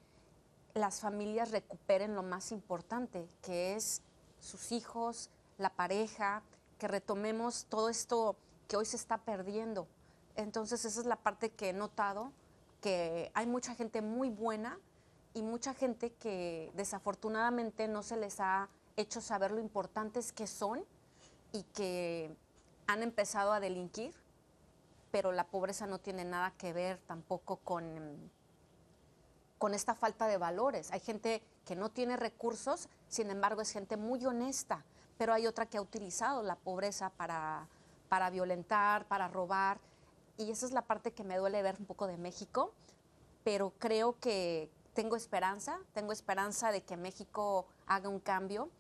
las familias recuperen lo más importante, que es sus hijos, la pareja, que retomemos todo esto que hoy se está perdiendo. Entonces esa es la parte que he notado, que hay mucha gente muy buena y mucha gente que desafortunadamente no se les ha hecho saber lo importantes que son y que han empezado a delinquir, pero la pobreza no tiene nada que ver tampoco con, con esta falta de valores. Hay gente que no tiene recursos, sin embargo es gente muy honesta, pero hay otra que ha utilizado la pobreza para, para violentar, para robar, y esa es la parte que me duele ver un poco de México, pero creo que tengo esperanza, tengo esperanza de que México haga un cambio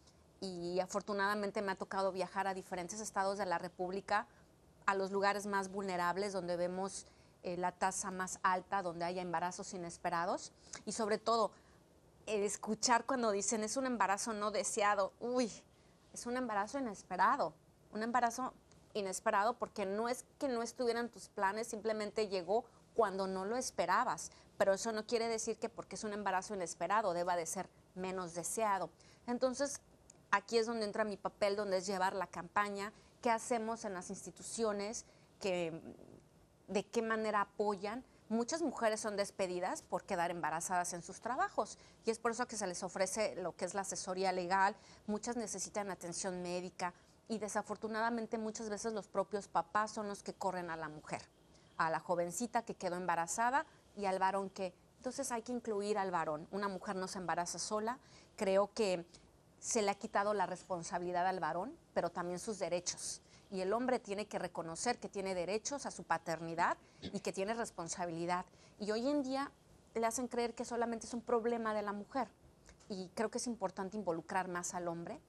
y afortunadamente me ha tocado viajar a diferentes estados de la República, a los lugares más vulnerables donde vemos eh, la tasa más alta, donde haya embarazos inesperados. Y sobre todo escuchar cuando dicen es un embarazo no deseado, uy, es un embarazo inesperado, un embarazo inesperado porque no es que no estuvieran tus planes, simplemente llegó cuando no lo esperabas, pero eso no quiere decir que porque es un embarazo inesperado deba de ser menos deseado. Entonces, Aquí es donde entra mi papel, donde es llevar la campaña, qué hacemos en las instituciones, de qué manera apoyan. Muchas mujeres son despedidas por quedar embarazadas en sus trabajos y es por eso que se les ofrece lo que es la asesoría legal, muchas necesitan atención médica y desafortunadamente muchas veces los propios papás son los que corren a la mujer, a la jovencita que quedó embarazada y al varón que... Entonces hay que incluir al varón. Una mujer no se embaraza sola. Creo que se le ha quitado la responsabilidad al varón, pero también sus derechos. Y el hombre tiene que reconocer que tiene derechos a su paternidad y que tiene responsabilidad. Y hoy en día le hacen creer que solamente es un problema de la mujer. Y creo que es importante involucrar más al hombre.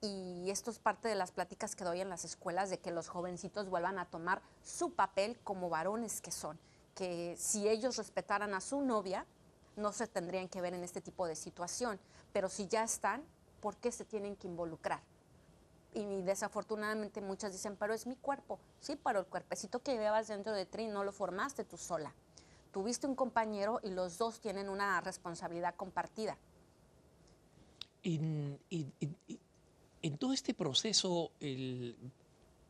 Y esto es parte de las pláticas que doy en las escuelas, de que los jovencitos vuelvan a tomar su papel como varones que son. Que si ellos respetaran a su novia, no se tendrían que ver en este tipo de situación. Pero si ya están, por qué se tienen que involucrar. Y desafortunadamente muchas dicen, pero es mi cuerpo. Sí, pero el cuerpecito que llevas dentro de ti no lo formaste tú sola. Tuviste un compañero y los dos tienen una responsabilidad compartida. En, todo este proceso,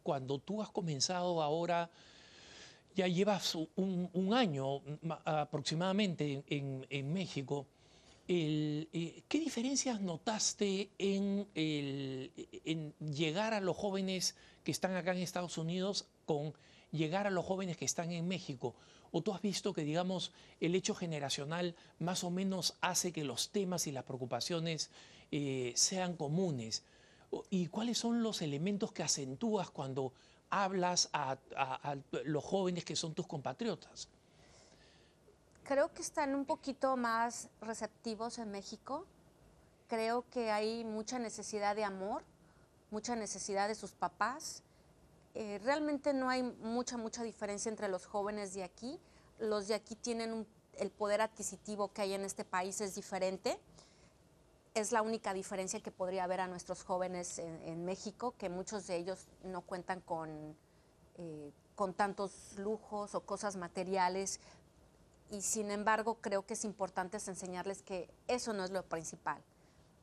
cuando tú has comenzado ahora, ya llevas un, año aproximadamente en México, eh, ¿Qué diferencias notaste en, llegar a los jóvenes que están acá en Estados Unidos con llegar a los jóvenes que están en México? ¿O tú has visto que, digamos, el hecho generacional más o menos hace que los temas y las preocupaciones eh, sean comunes? ¿Y cuáles son los elementos que acentúas cuando hablas a los jóvenes que son tus compatriotas? Creo que están un poquito más receptivos en México. Creo que hay mucha necesidad de amor, mucha necesidad de sus papás. Eh, realmente no hay mucha, mucha diferencia entre los jóvenes de aquí. Los de aquí tienen el poder adquisitivo que hay en este país es diferente. Es la única diferencia que podría haber a nuestros jóvenes en, México, que muchos de ellos no cuentan con, eh, con tantos lujos o cosas materiales y sin embargo creo que es importante enseñarles que eso no es lo principal.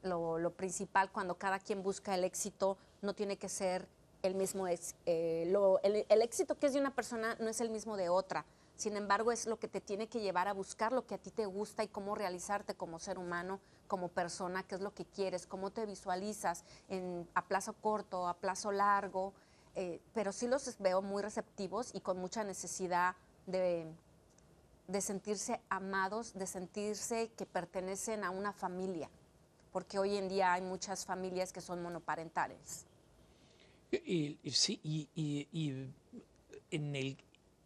Lo, principal cuando cada quien busca el éxito no tiene que ser el mismo, eh, el, el éxito que es de una persona no es el mismo de otra. Sin embargo, es lo que te tiene que llevar a buscar lo que a ti te gusta y cómo realizarte como ser humano, como persona, qué es lo que quieres, cómo te visualizas en, a plazo corto, a plazo largo. Eh, pero sí los veo muy receptivos y con mucha necesidad de, de sentirse amados, de sentirse que pertenecen a una familia, porque hoy en día hay muchas familias que son monoparentales. sí, y, en, el,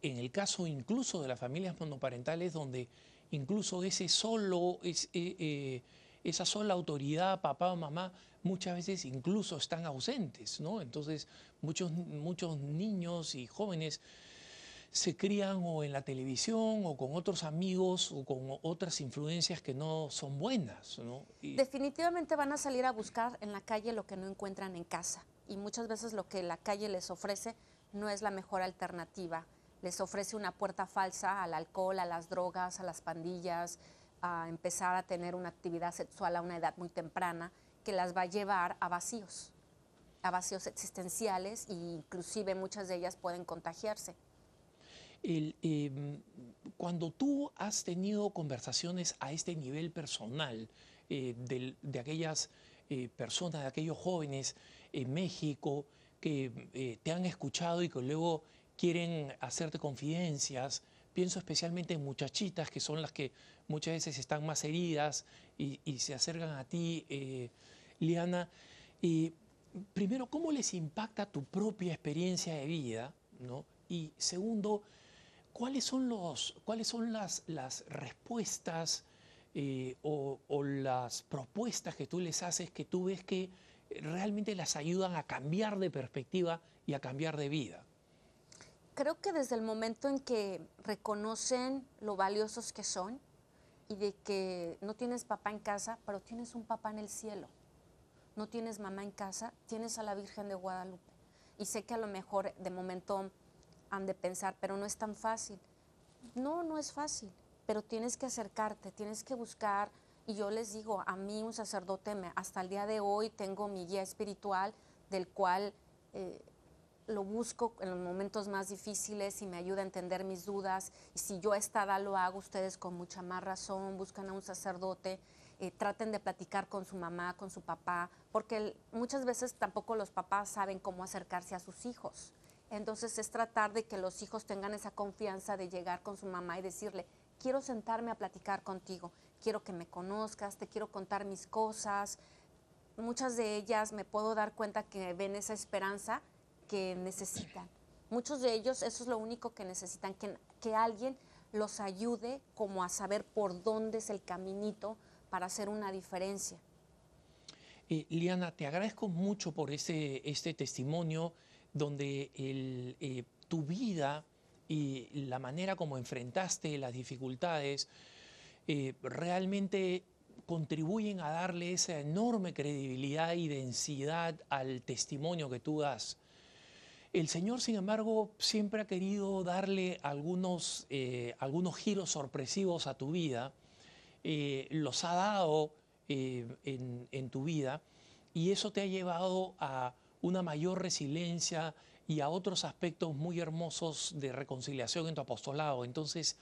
en el caso incluso de las familias monoparentales, donde incluso ese solo, es, eh, eh, esa sola autoridad, papá o mamá, muchas veces incluso están ausentes, ¿no? Entonces, muchos, muchos niños y jóvenes se crían o en la televisión o con otros amigos o con otras influencias que no son buenas. Definitivamente van a salir a buscar en la calle lo que no encuentran en casa y muchas veces lo que la calle les ofrece no es la mejor alternativa. Les ofrece una puerta falsa al alcohol, a las drogas, a las pandillas, a empezar a tener una actividad sexual a una edad muy temprana que las va a llevar a vacíos, a vacíos existenciales e inclusive muchas de ellas pueden contagiarse. Em, cuando tú has tenido conversaciones a este nivel personal eh, de, aquellas eh, personas, de aquellos jóvenes en México que eh, te han escuchado y que luego quieren hacerte confidencias, pienso especialmente en muchachitas que son las que muchas veces están más heridas y, se acercan a ti, Liana. primero, ¿cómo les impacta tu propia experiencia de vida? ¿no? Y segundo, ¿cuáles son, los, cuáles son las, las respuestas eh, o, las propuestas que tú les haces que tú ves que realmente las ayudan a cambiar de perspectiva y a cambiar de vida? Creo que desde el momento en que reconocen lo valiosos que son y de que no tienes papá en casa, pero tienes un papá en el cielo. No tienes mamá en casa, tienes a la Virgen de Guadalupe. Y sé que a lo mejor de momento han de pensar, pero no es tan fácil. No, no es fácil, pero tienes que acercarte, tienes que buscar. Y yo les digo, a mí un sacerdote, me, hasta el día de hoy tengo mi guía espiritual del cual eh, lo busco en los momentos más difíciles y me ayuda a entender mis dudas. Y si yo a esta edad lo hago, ustedes con mucha más razón, buscan a un sacerdote, eh, traten de platicar con su mamá, con su papá, porque muchas veces tampoco los papás saben cómo acercarse a sus hijos. Entonces es tratar de que los hijos tengan esa confianza de llegar con su mamá y decirle, quiero sentarme a platicar contigo, quiero que me conozcas, te quiero contar mis cosas. Muchas de ellas me puedo dar cuenta que ven esa esperanza que necesitan. Muchos de ellos eso es lo único que necesitan, que, que alguien los ayude como a saber por dónde es el caminito para hacer una diferencia. Eh, Liana, te agradezco mucho por ese, este testimonio donde eh, tu vida y la manera como enfrentaste las dificultades eh, realmente contribuyen a darle esa enorme credibilidad y densidad al testimonio que tú das. El Señor, sin embargo, siempre ha querido darle algunos, eh, algunos giros sorpresivos a tu vida, los ha dado en tu vida y eso te ha llevado a una mayor resiliencia y a otros aspectos muy hermosos de reconciliación en tu apostolado. Entonces,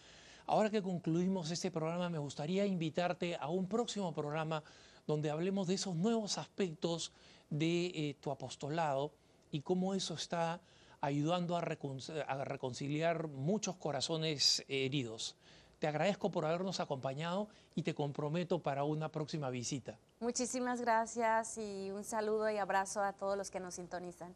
ahora que concluimos este programa, me gustaría invitarte a un próximo programa donde hablemos de esos nuevos aspectos de eh, tu apostolado y cómo eso está ayudando a, a reconciliar muchos corazones heridos. Te agradezco por habernos acompañado y te comprometo para una próxima visita. Muchísimas gracias y un saludo y abrazo a todos los que nos sintonizan.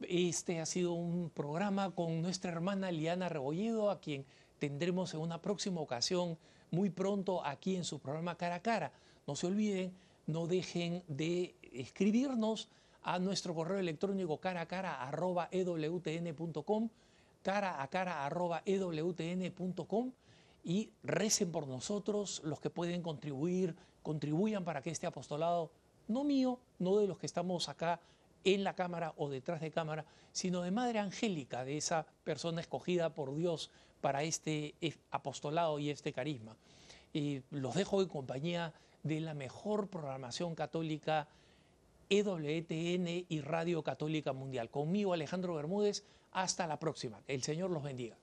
Este ha sido un programa con nuestra hermana Liana Rebolledo, a quien tendremos en una próxima ocasión muy pronto aquí en su programa Cara a Cara. No se olviden, no dejen de escribirnos a nuestro correo electrónico cara a cara arroba ewtn.com, cara a cara arroba ewtn.com y recen por nosotros, los que pueden contribuir, contribuyan para que este apostolado, no mío, no de los que estamos acá en la cámara o detrás de cámara, sino de Madre Angélica, de esa persona escogida por Dios para este apostolado y este carisma. Y los dejo en compañía de la mejor programación católica EWTN y Radio Católica Mundial. Conmigo Alejandro Bermúdez, hasta la próxima. El Señor los bendiga.